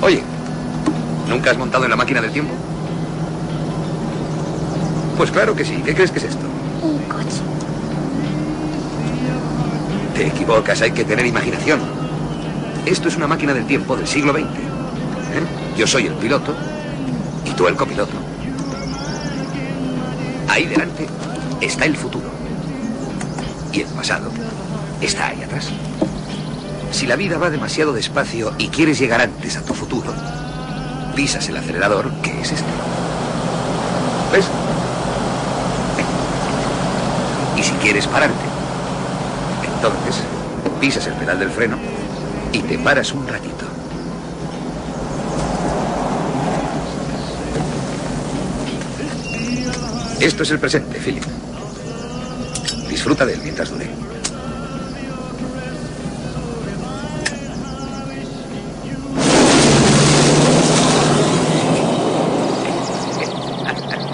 Oye, ¿nunca has montado en la máquina del tiempo? Pues claro que sí. ¿Qué crees que es esto? Un coche. Te equivocas, hay que tener imaginación. Esto es una máquina del tiempo del siglo XX. ¿eh? Yo soy el piloto y tú el copiloto. Ahí delante está el futuro. Y el pasado está ahí atrás. Si la vida va demasiado despacio y quieres llegar antes a tu futuro, pisas el acelerador, que es este. ¿Ves? Y si quieres pararte, entonces pisas el pedal del freno y te paras un ratito. Esto es el presente, Philip. Disfruta de él mientras dure.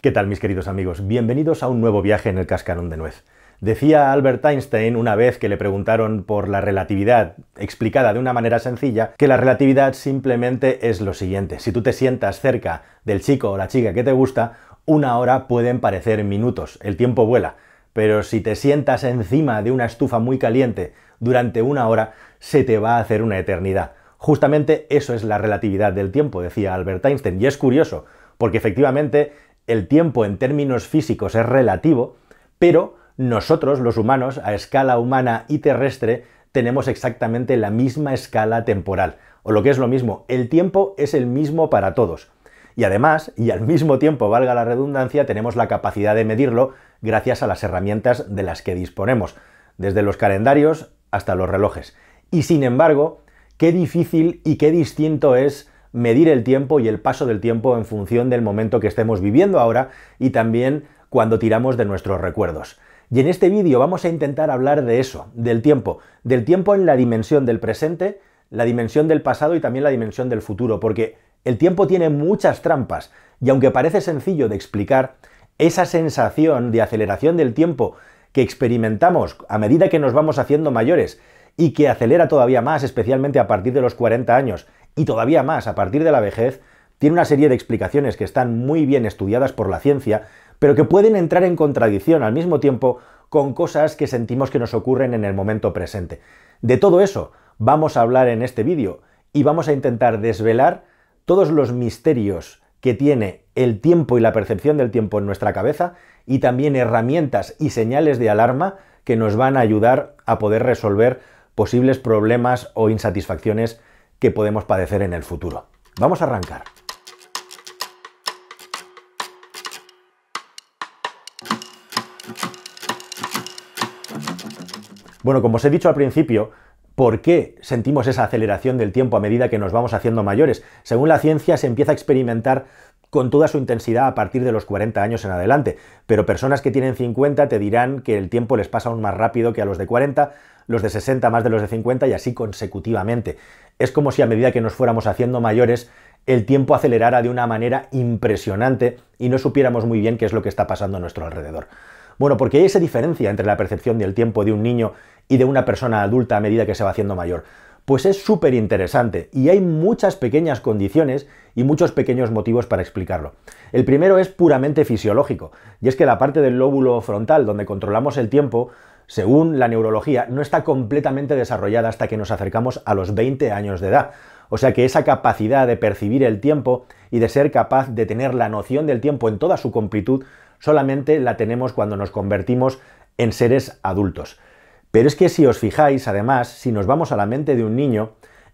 ¿Qué tal mis queridos amigos? Bienvenidos a un nuevo viaje en el cascarón de nuez. Decía Albert Einstein una vez que le preguntaron por la relatividad explicada de una manera sencilla, que la relatividad simplemente es lo siguiente. Si tú te sientas cerca del chico o la chica que te gusta, una hora pueden parecer minutos, el tiempo vuela. Pero si te sientas encima de una estufa muy caliente durante una hora, se te va a hacer una eternidad. Justamente eso es la relatividad del tiempo, decía Albert Einstein. Y es curioso, porque efectivamente el tiempo en términos físicos es relativo, pero nosotros, los humanos, a escala humana y terrestre, tenemos exactamente la misma escala temporal. O lo que es lo mismo, el tiempo es el mismo para todos. Y además, y al mismo tiempo, valga la redundancia, tenemos la capacidad de medirlo gracias a las herramientas de las que disponemos, desde los calendarios hasta los relojes. Y sin embargo, qué difícil y qué distinto es medir el tiempo y el paso del tiempo en función del momento que estemos viviendo ahora y también cuando tiramos de nuestros recuerdos. Y en este vídeo vamos a intentar hablar de eso, del tiempo, del tiempo en la dimensión del presente, la dimensión del pasado y también la dimensión del futuro, porque el tiempo tiene muchas trampas y aunque parece sencillo de explicar, esa sensación de aceleración del tiempo que experimentamos a medida que nos vamos haciendo mayores y que acelera todavía más, especialmente a partir de los 40 años, y todavía más a partir de la vejez, tiene una serie de explicaciones que están muy bien estudiadas por la ciencia, pero que pueden entrar en contradicción al mismo tiempo con cosas que sentimos que nos ocurren en el momento presente. De todo eso vamos a hablar en este vídeo y vamos a intentar desvelar todos los misterios que tiene el tiempo y la percepción del tiempo en nuestra cabeza y también herramientas y señales de alarma que nos van a ayudar a poder resolver posibles problemas o insatisfacciones que podemos padecer en el futuro. Vamos a arrancar. Bueno, como os he dicho al principio, ¿por qué sentimos esa aceleración del tiempo a medida que nos vamos haciendo mayores? Según la ciencia se empieza a experimentar con toda su intensidad a partir de los 40 años en adelante, pero personas que tienen 50 te dirán que el tiempo les pasa aún más rápido que a los de 40, los de 60 más de los de 50 y así consecutivamente. Es como si a medida que nos fuéramos haciendo mayores, el tiempo acelerara de una manera impresionante y no supiéramos muy bien qué es lo que está pasando a nuestro alrededor. Bueno, porque hay esa diferencia entre la percepción del tiempo de un niño y de una persona adulta a medida que se va haciendo mayor. Pues es súper interesante y hay muchas pequeñas condiciones y muchos pequeños motivos para explicarlo. El primero es puramente fisiológico, y es que la parte del lóbulo frontal donde controlamos el tiempo, según la neurología, no está completamente desarrollada hasta que nos acercamos a los 20 años de edad. O sea que esa capacidad de percibir el tiempo y de ser capaz de tener la noción del tiempo en toda su completud solamente la tenemos cuando nos convertimos en seres adultos. Pero es que si os fijáis, además, si nos vamos a la mente de un niño,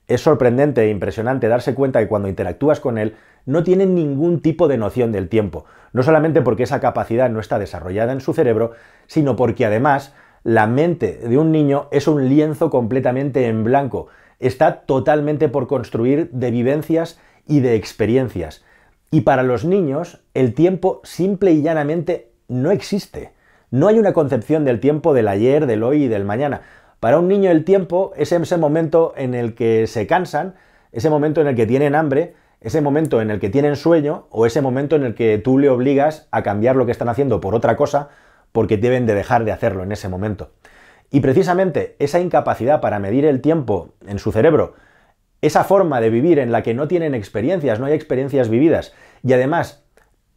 es sorprendente e impresionante darse cuenta que cuando interactúas con él no tiene ningún tipo de noción del tiempo, no solamente porque esa capacidad no está desarrollada en su cerebro, sino porque además la mente de un niño es un lienzo completamente en blanco, está totalmente por construir de vivencias y de experiencias. Y para los niños el tiempo simple y llanamente no existe. No hay una concepción del tiempo del ayer, del hoy y del mañana. Para un niño el tiempo es ese momento en el que se cansan, ese momento en el que tienen hambre, ese momento en el que tienen sueño o ese momento en el que tú le obligas a cambiar lo que están haciendo por otra cosa porque deben de dejar de hacerlo en ese momento. Y precisamente esa incapacidad para medir el tiempo en su cerebro esa forma de vivir en la que no tienen experiencias, no hay experiencias vividas, y además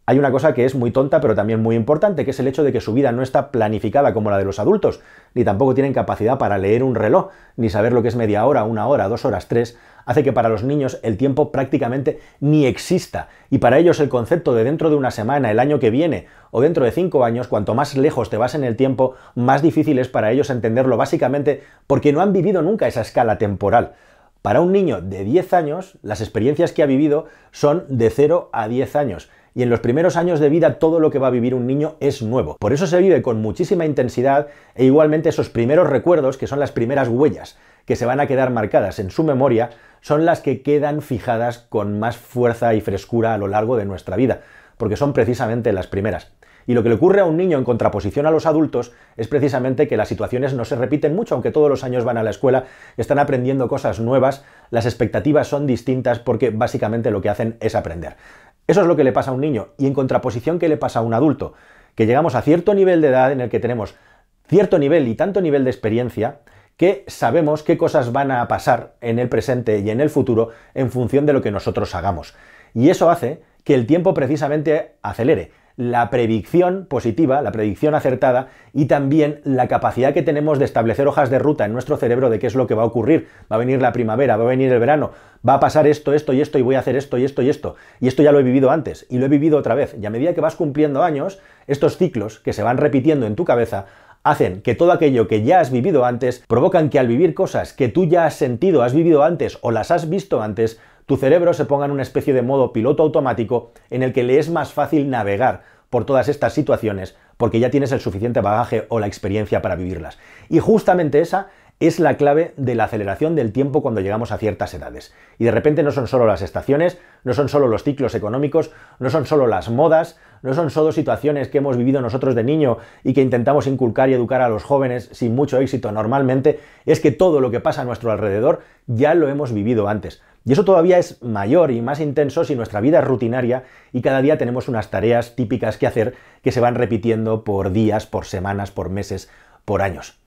hay una cosa que es muy tonta pero también muy importante, que es el hecho de que su vida no está planificada como la de los adultos, ni tampoco tienen capacidad para leer un reloj, ni saber lo que es media hora, una hora, dos horas, tres, hace que para los niños el tiempo prácticamente ni exista, y para ellos el concepto de dentro de una semana, el año que viene, o dentro de cinco años, cuanto más lejos te vas en el tiempo, más difícil es para ellos entenderlo, básicamente porque no han vivido nunca esa escala temporal. Para un niño de 10 años, las experiencias que ha vivido son de 0 a 10 años. Y en los primeros años de vida todo lo que va a vivir un niño es nuevo. Por eso se vive con muchísima intensidad e igualmente esos primeros recuerdos, que son las primeras huellas que se van a quedar marcadas en su memoria, son las que quedan fijadas con más fuerza y frescura a lo largo de nuestra vida, porque son precisamente las primeras. Y lo que le ocurre a un niño en contraposición a los adultos es precisamente que las situaciones no se repiten mucho, aunque todos los años van a la escuela, están aprendiendo cosas nuevas, las expectativas son distintas porque básicamente lo que hacen es aprender. Eso es lo que le pasa a un niño. Y en contraposición que le pasa a un adulto, que llegamos a cierto nivel de edad en el que tenemos cierto nivel y tanto nivel de experiencia que sabemos qué cosas van a pasar en el presente y en el futuro en función de lo que nosotros hagamos. Y eso hace que el tiempo precisamente acelere la predicción positiva, la predicción acertada y también la capacidad que tenemos de establecer hojas de ruta en nuestro cerebro de qué es lo que va a ocurrir. Va a venir la primavera, va a venir el verano, va a pasar esto, esto y esto y voy a hacer esto y esto y esto. Y esto ya lo he vivido antes y lo he vivido otra vez. Y a medida que vas cumpliendo años, estos ciclos que se van repitiendo en tu cabeza hacen que todo aquello que ya has vivido antes provocan que al vivir cosas que tú ya has sentido, has vivido antes o las has visto antes, tu cerebro se ponga en una especie de modo piloto automático en el que le es más fácil navegar por todas estas situaciones porque ya tienes el suficiente bagaje o la experiencia para vivirlas. Y justamente esa es la clave de la aceleración del tiempo cuando llegamos a ciertas edades. Y de repente no son solo las estaciones, no son solo los ciclos económicos, no son solo las modas, no son solo situaciones que hemos vivido nosotros de niño y que intentamos inculcar y educar a los jóvenes sin mucho éxito normalmente, es que todo lo que pasa a nuestro alrededor ya lo hemos vivido antes. Y eso todavía es mayor y más intenso si nuestra vida es rutinaria y cada día tenemos unas tareas típicas que hacer que se van repitiendo por días, por semanas, por meses, por años.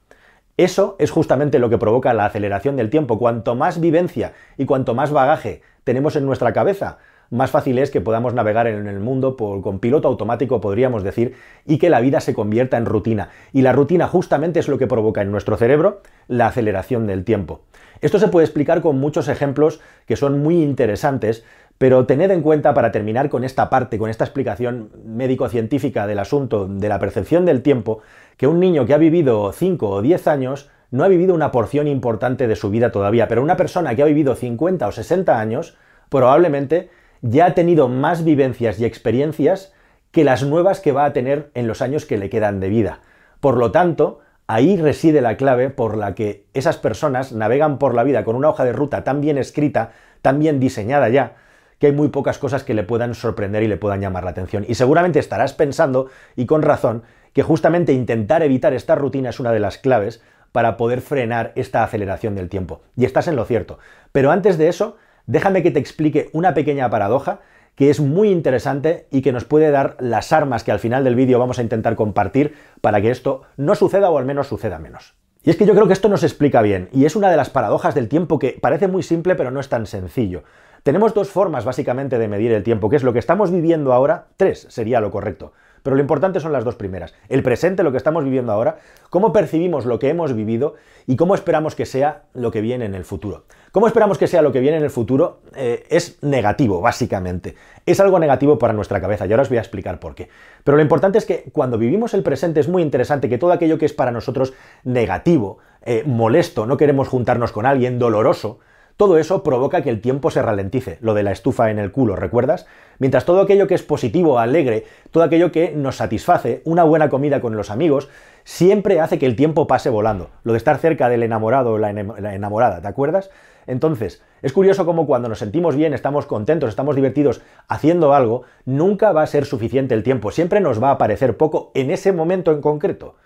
Eso es justamente lo que provoca la aceleración del tiempo. Cuanto más vivencia y cuanto más bagaje tenemos en nuestra cabeza, más fácil es que podamos navegar en el mundo con piloto automático, podríamos decir, y que la vida se convierta en rutina. Y la rutina justamente es lo que provoca en nuestro cerebro la aceleración del tiempo. Esto se puede explicar con muchos ejemplos que son muy interesantes, pero tened en cuenta para terminar con esta parte, con esta explicación médico-científica del asunto de la percepción del tiempo, que un niño que ha vivido 5 o 10 años no ha vivido una porción importante de su vida todavía, pero una persona que ha vivido 50 o 60 años probablemente ya ha tenido más vivencias y experiencias que las nuevas que va a tener en los años que le quedan de vida. Por lo tanto, ahí reside la clave por la que esas personas navegan por la vida con una hoja de ruta tan bien escrita, tan bien diseñada ya, que hay muy pocas cosas que le puedan sorprender y le puedan llamar la atención. Y seguramente estarás pensando, y con razón, que justamente intentar evitar esta rutina es una de las claves para poder frenar esta aceleración del tiempo. Y estás en lo cierto. Pero antes de eso, déjame que te explique una pequeña paradoja que es muy interesante y que nos puede dar las armas que al final del vídeo vamos a intentar compartir para que esto no suceda o al menos suceda menos. Y es que yo creo que esto nos explica bien, y es una de las paradojas del tiempo que parece muy simple pero no es tan sencillo. Tenemos dos formas básicamente de medir el tiempo, que es lo que estamos viviendo ahora, tres sería lo correcto. Pero lo importante son las dos primeras. El presente, lo que estamos viviendo ahora, cómo percibimos lo que hemos vivido y cómo esperamos que sea lo que viene en el futuro. ¿Cómo esperamos que sea lo que viene en el futuro? Eh, es negativo, básicamente. Es algo negativo para nuestra cabeza y ahora os voy a explicar por qué. Pero lo importante es que cuando vivimos el presente es muy interesante que todo aquello que es para nosotros negativo, eh, molesto, no queremos juntarnos con alguien, doloroso, todo eso provoca que el tiempo se ralentice, lo de la estufa en el culo, ¿recuerdas? Mientras todo aquello que es positivo, alegre, todo aquello que nos satisface, una buena comida con los amigos, siempre hace que el tiempo pase volando. Lo de estar cerca del enamorado o la enamorada, ¿te acuerdas? Entonces, es curioso cómo cuando nos sentimos bien, estamos contentos, estamos divertidos haciendo algo, nunca va a ser suficiente el tiempo, siempre nos va a parecer poco en ese momento en concreto.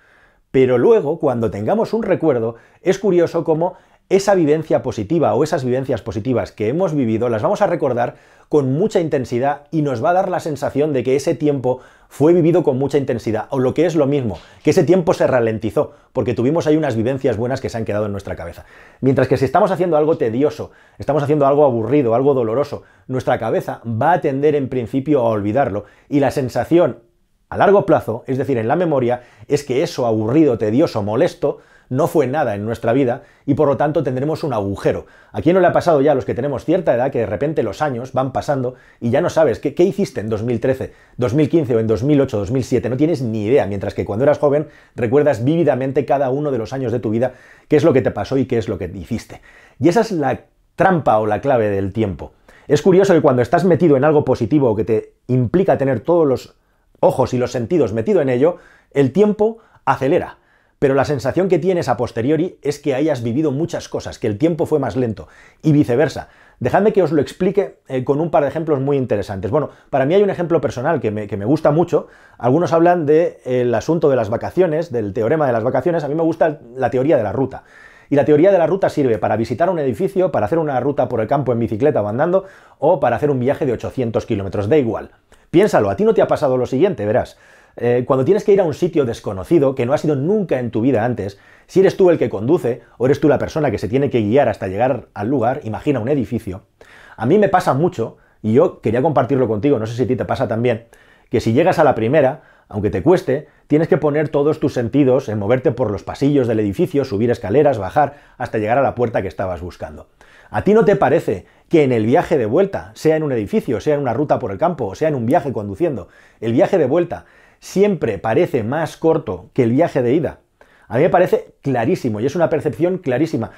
Pero luego, cuando tengamos un recuerdo, es curioso cómo esa vivencia positiva o esas vivencias positivas que hemos vivido las vamos a recordar con mucha intensidad y nos va a dar la sensación de que ese tiempo fue vivido con mucha intensidad, o lo que es lo mismo, que ese tiempo se ralentizó, porque tuvimos ahí unas vivencias buenas que se han quedado en nuestra cabeza. Mientras que si estamos haciendo algo tedioso, estamos haciendo algo aburrido, algo doloroso, nuestra cabeza va a tender en principio a olvidarlo, y la sensación a largo plazo, es decir, en la memoria, es que eso aburrido, tedioso, molesto, no fue nada en nuestra vida y por lo tanto tendremos un agujero. ¿A quién no le ha pasado ya a los que tenemos cierta edad que de repente los años van pasando y ya no sabes qué, hiciste en 2013, 2015 o en 2008, 2007? No tienes ni idea, mientras que cuando eras joven recuerdas vívidamente cada uno de los años de tu vida, qué es lo que te pasó y qué es lo que hiciste. Y esa es la trampa o la clave del tiempo. Es curioso que cuando estás metido en algo positivo o que te implica tener todos los ojos y los sentidos metido en ello, el tiempo acelera pero la sensación que tienes a posteriori es que hayas vivido muchas cosas, que el tiempo fue más lento y viceversa. Dejadme que os lo explique eh, con un par de ejemplos muy interesantes. Bueno, para mí hay un ejemplo personal que me, gusta mucho. Algunos hablan del asunto de las vacaciones, del teorema de las vacaciones. A mí me gusta la teoría de la ruta. Y la teoría de la ruta sirve para visitar un edificio, para hacer una ruta por el campo en bicicleta o andando, o para hacer un viaje de 800 kilómetros. Da igual. Piénsalo, a ti no te ha pasado lo siguiente, verás. Eh, cuando tienes que ir a un sitio desconocido, que no has ido nunca en tu vida antes, si eres tú el que conduce o eres tú la persona que se tiene que guiar hasta llegar al lugar, imagina un edificio, a mí me pasa mucho, y yo quería compartirlo contigo, no sé si a ti te pasa también, que si llegas a la primera, aunque te cueste, tienes que poner todos tus sentidos en moverte por los pasillos del edificio, subir escaleras, bajar, hasta llegar a la puerta que estabas buscando. ¿A ti no te parece que en el viaje de vuelta, sea en un edificio, sea en una ruta por el campo, o sea en un viaje conduciendo, el viaje de vuelta siempre parece más corto que el viaje de ida. A mí me parece clarísimo y es una percepción clarísima.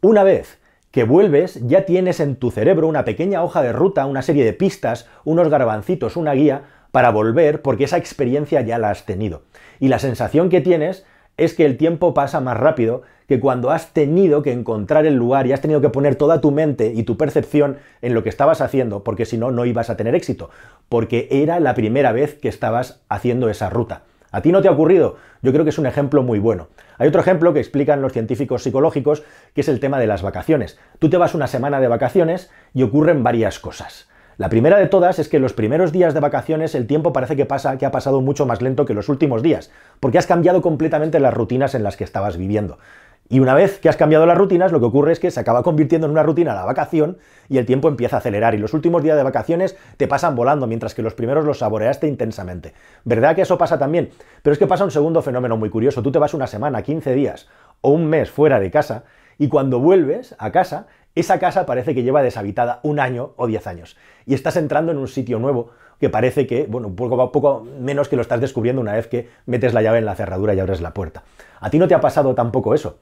Una vez que vuelves, ya tienes en tu cerebro una pequeña hoja de ruta, una serie de pistas, unos garbancitos, una guía para volver porque esa experiencia ya la has tenido. Y la sensación que tienes es que el tiempo pasa más rápido que cuando has tenido que encontrar el lugar y has tenido que poner toda tu mente y tu percepción en lo que estabas haciendo, porque si no, no ibas a tener éxito, porque era la primera vez que estabas haciendo esa ruta. ¿A ti no te ha ocurrido? Yo creo que es un ejemplo muy bueno. Hay otro ejemplo que explican los científicos psicológicos, que es el tema de las vacaciones. Tú te vas una semana de vacaciones y ocurren varias cosas. La primera de todas es que los primeros días de vacaciones el tiempo parece que pasa que ha pasado mucho más lento que los últimos días, porque has cambiado completamente las rutinas en las que estabas viviendo. Y una vez que has cambiado las rutinas, lo que ocurre es que se acaba convirtiendo en una rutina la vacación y el tiempo empieza a acelerar. Y los últimos días de vacaciones te pasan volando, mientras que los primeros los saboreaste intensamente. ¿Verdad que eso pasa también? Pero es que pasa un segundo fenómeno muy curioso. Tú te vas una semana, 15 días o un mes fuera de casa y cuando vuelves a casa esa casa parece que lleva deshabitada un año o diez años y estás entrando en un sitio nuevo que parece que, bueno, poco a poco menos que lo estás descubriendo una vez que metes la llave en la cerradura y abres la puerta. ¿A ti no te ha pasado tampoco eso?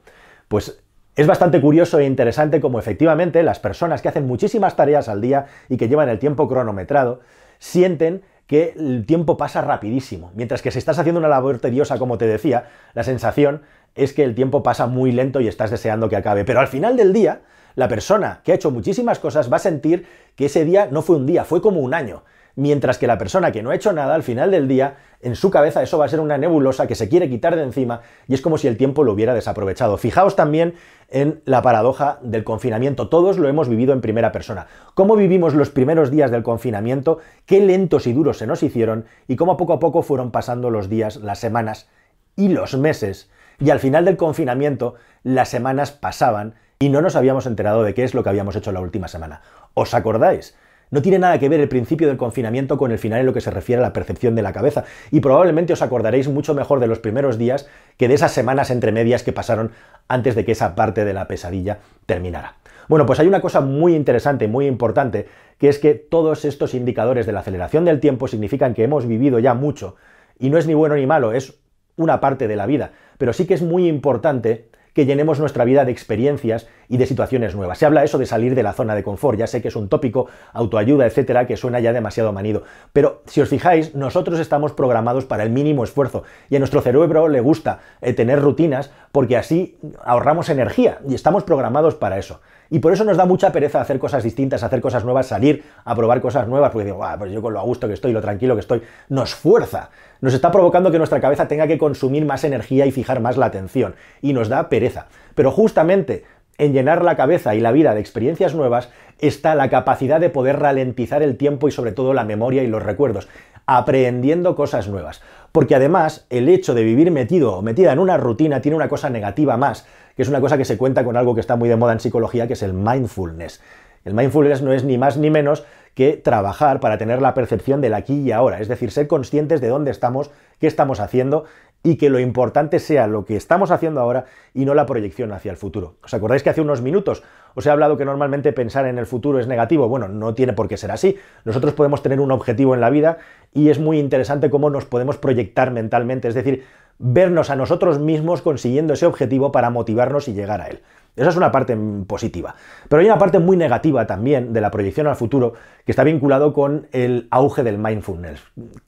Pues es bastante curioso e interesante como efectivamente las personas que hacen muchísimas tareas al día y que llevan el tiempo cronometrado sienten que el tiempo pasa rapidísimo, mientras que si estás haciendo una labor tediosa, como te decía, la sensación es que el tiempo pasa muy lento y estás deseando que acabe. Pero al final del día, la persona que ha hecho muchísimas cosas va a sentir que ese día no fue un día, fue como un año. Mientras que la persona que no ha hecho nada, al final del día, en su cabeza eso va a ser una nebulosa que se quiere quitar de encima y es como si el tiempo lo hubiera desaprovechado. Fijaos también en la paradoja del confinamiento. Todos lo hemos vivido en primera persona. Cómo vivimos los primeros días del confinamiento, qué lentos y duros se nos hicieron y cómo poco a poco fueron pasando los días, las semanas y los meses. Y al final del confinamiento, las semanas pasaban y no nos habíamos enterado de qué es lo que habíamos hecho la última semana. ¿Os acordáis? No tiene nada que ver el principio del confinamiento con el final en lo que se refiere a la percepción de la cabeza. Y probablemente os acordaréis mucho mejor de los primeros días que de esas semanas entre medias que pasaron antes de que esa parte de la pesadilla terminara. Bueno, pues hay una cosa muy interesante, muy importante, que es que todos estos indicadores de la aceleración del tiempo significan que hemos vivido ya mucho. Y no es ni bueno ni malo, es una parte de la vida. Pero sí que es muy importante que llenemos nuestra vida de experiencias y de situaciones nuevas. Se habla eso de salir de la zona de confort, ya sé que es un tópico, autoayuda, etcétera, que suena ya demasiado manido, pero si os fijáis, nosotros estamos programados para el mínimo esfuerzo y a nuestro cerebro le gusta eh, tener rutinas porque así ahorramos energía y estamos programados para eso. Y por eso nos da mucha pereza hacer cosas distintas, hacer cosas nuevas, salir a probar cosas nuevas, porque digo, pues yo con lo a gusto que estoy, lo tranquilo que estoy, nos fuerza, nos está provocando que nuestra cabeza tenga que consumir más energía y fijar más la atención, y nos da pereza. Pero justamente en llenar la cabeza y la vida de experiencias nuevas está la capacidad de poder ralentizar el tiempo y sobre todo la memoria y los recuerdos aprehendiendo cosas nuevas. Porque además el hecho de vivir metido o metida en una rutina tiene una cosa negativa más, que es una cosa que se cuenta con algo que está muy de moda en psicología, que es el mindfulness. El mindfulness no es ni más ni menos que trabajar para tener la percepción del aquí y ahora, es decir, ser conscientes de dónde estamos, qué estamos haciendo y que lo importante sea lo que estamos haciendo ahora y no la proyección hacia el futuro. ¿Os acordáis que hace unos minutos os he hablado que normalmente pensar en el futuro es negativo? Bueno, no tiene por qué ser así. Nosotros podemos tener un objetivo en la vida y es muy interesante cómo nos podemos proyectar mentalmente, es decir, vernos a nosotros mismos consiguiendo ese objetivo para motivarnos y llegar a él. Esa es una parte positiva. Pero hay una parte muy negativa también de la proyección al futuro que está vinculado con el auge del mindfulness.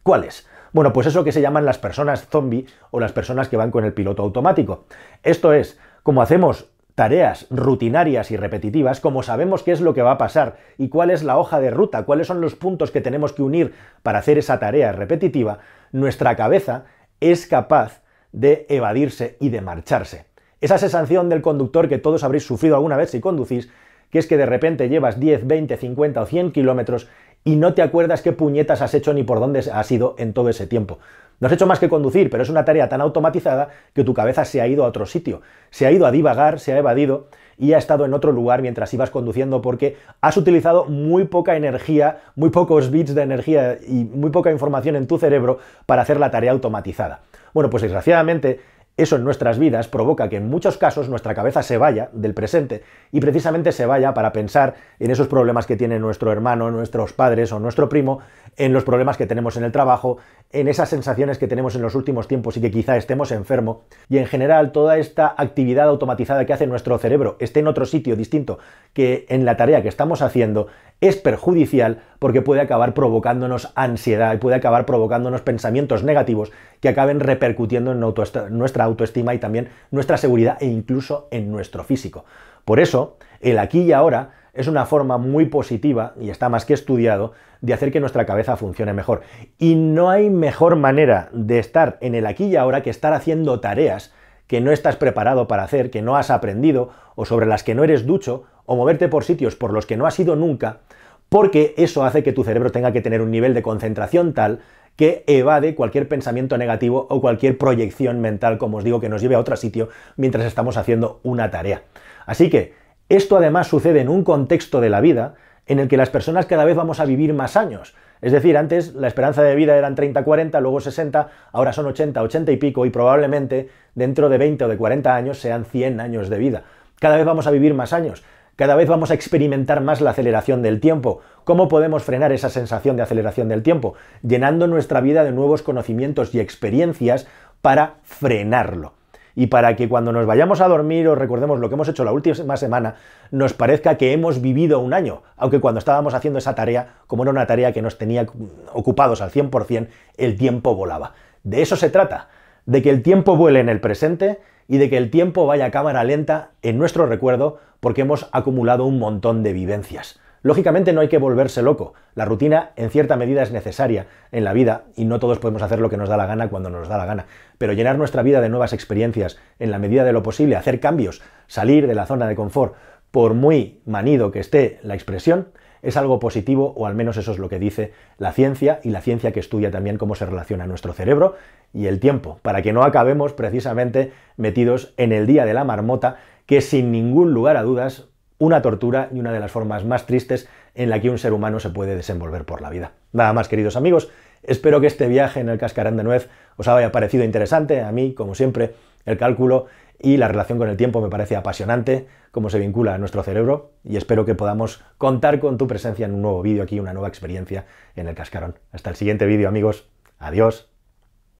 ¿Cuál es? Bueno, pues eso que se llaman las personas zombie o las personas que van con el piloto automático. Esto es, como hacemos tareas rutinarias y repetitivas, como sabemos qué es lo que va a pasar y cuál es la hoja de ruta, cuáles son los puntos que tenemos que unir para hacer esa tarea repetitiva, nuestra cabeza es capaz de evadirse y de marcharse. Esa sensación del conductor que todos habréis sufrido alguna vez si conducís, que es que de repente llevas 10, 20, 50 o 100 kilómetros y no te acuerdas qué puñetas has hecho ni por dónde has ido en todo ese tiempo. No has hecho más que conducir, pero es una tarea tan automatizada que tu cabeza se ha ido a otro sitio, se ha ido a divagar, se ha evadido y ha estado en otro lugar mientras ibas conduciendo porque has utilizado muy poca energía, muy pocos bits de energía y muy poca información en tu cerebro para hacer la tarea automatizada. Bueno, pues desgraciadamente eso en nuestras vidas provoca que en muchos casos nuestra cabeza se vaya del presente y precisamente se vaya para pensar en esos problemas que tiene nuestro hermano, nuestros padres o nuestro primo, en los problemas que tenemos en el trabajo, en esas sensaciones que tenemos en los últimos tiempos y que quizá estemos enfermo y en general toda esta actividad automatizada que hace nuestro cerebro esté en otro sitio distinto que en la tarea que estamos haciendo es perjudicial porque puede acabar provocándonos ansiedad y puede acabar provocándonos pensamientos negativos que acaben repercutiendo en nuestra autoestima y también nuestra seguridad e incluso en nuestro físico. Por eso, el aquí y ahora es una forma muy positiva, y está más que estudiado, de hacer que nuestra cabeza funcione mejor. Y no hay mejor manera de estar en el aquí y ahora que estar haciendo tareas que no estás preparado para hacer, que no has aprendido, o sobre las que no eres ducho, o moverte por sitios por los que no has ido nunca, porque eso hace que tu cerebro tenga que tener un nivel de concentración tal que evade cualquier pensamiento negativo o cualquier proyección mental, como os digo, que nos lleve a otro sitio mientras estamos haciendo una tarea. Así que esto además sucede en un contexto de la vida en el que las personas cada vez vamos a vivir más años. Es decir, antes la esperanza de vida eran 30-40, luego 60, ahora son 80, 80 y pico y probablemente dentro de 20 o de 40 años sean 100 años de vida. Cada vez vamos a vivir más años. Cada vez vamos a experimentar más la aceleración del tiempo. ¿Cómo podemos frenar esa sensación de aceleración del tiempo? Llenando nuestra vida de nuevos conocimientos y experiencias para frenarlo. Y para que cuando nos vayamos a dormir o recordemos lo que hemos hecho la última semana, nos parezca que hemos vivido un año, aunque cuando estábamos haciendo esa tarea, como era una tarea que nos tenía ocupados al 100%, el tiempo volaba. De eso se trata, de que el tiempo vuele en el presente y de que el tiempo vaya a cámara lenta en nuestro recuerdo porque hemos acumulado un montón de vivencias. Lógicamente no hay que volverse loco. La rutina en cierta medida es necesaria en la vida y no todos podemos hacer lo que nos da la gana cuando nos da la gana. Pero llenar nuestra vida de nuevas experiencias en la medida de lo posible, hacer cambios, salir de la zona de confort, por muy manido que esté la expresión, es algo positivo, o al menos eso es lo que dice la ciencia, y la ciencia que estudia también cómo se relaciona nuestro cerebro y el tiempo, para que no acabemos precisamente metidos en el día de la marmota, que sin ningún lugar a dudas una tortura y una de las formas más tristes en la que un ser humano se puede desenvolver por la vida. Nada más, queridos amigos, espero que este viaje en el cascarán de nuez os haya parecido interesante, a mí, como siempre, el cálculo y la relación con el tiempo me parece apasionante, cómo se vincula a nuestro cerebro y espero que podamos contar con tu presencia en un nuevo vídeo aquí, una nueva experiencia en el cascarón. Hasta el siguiente vídeo amigos, adiós.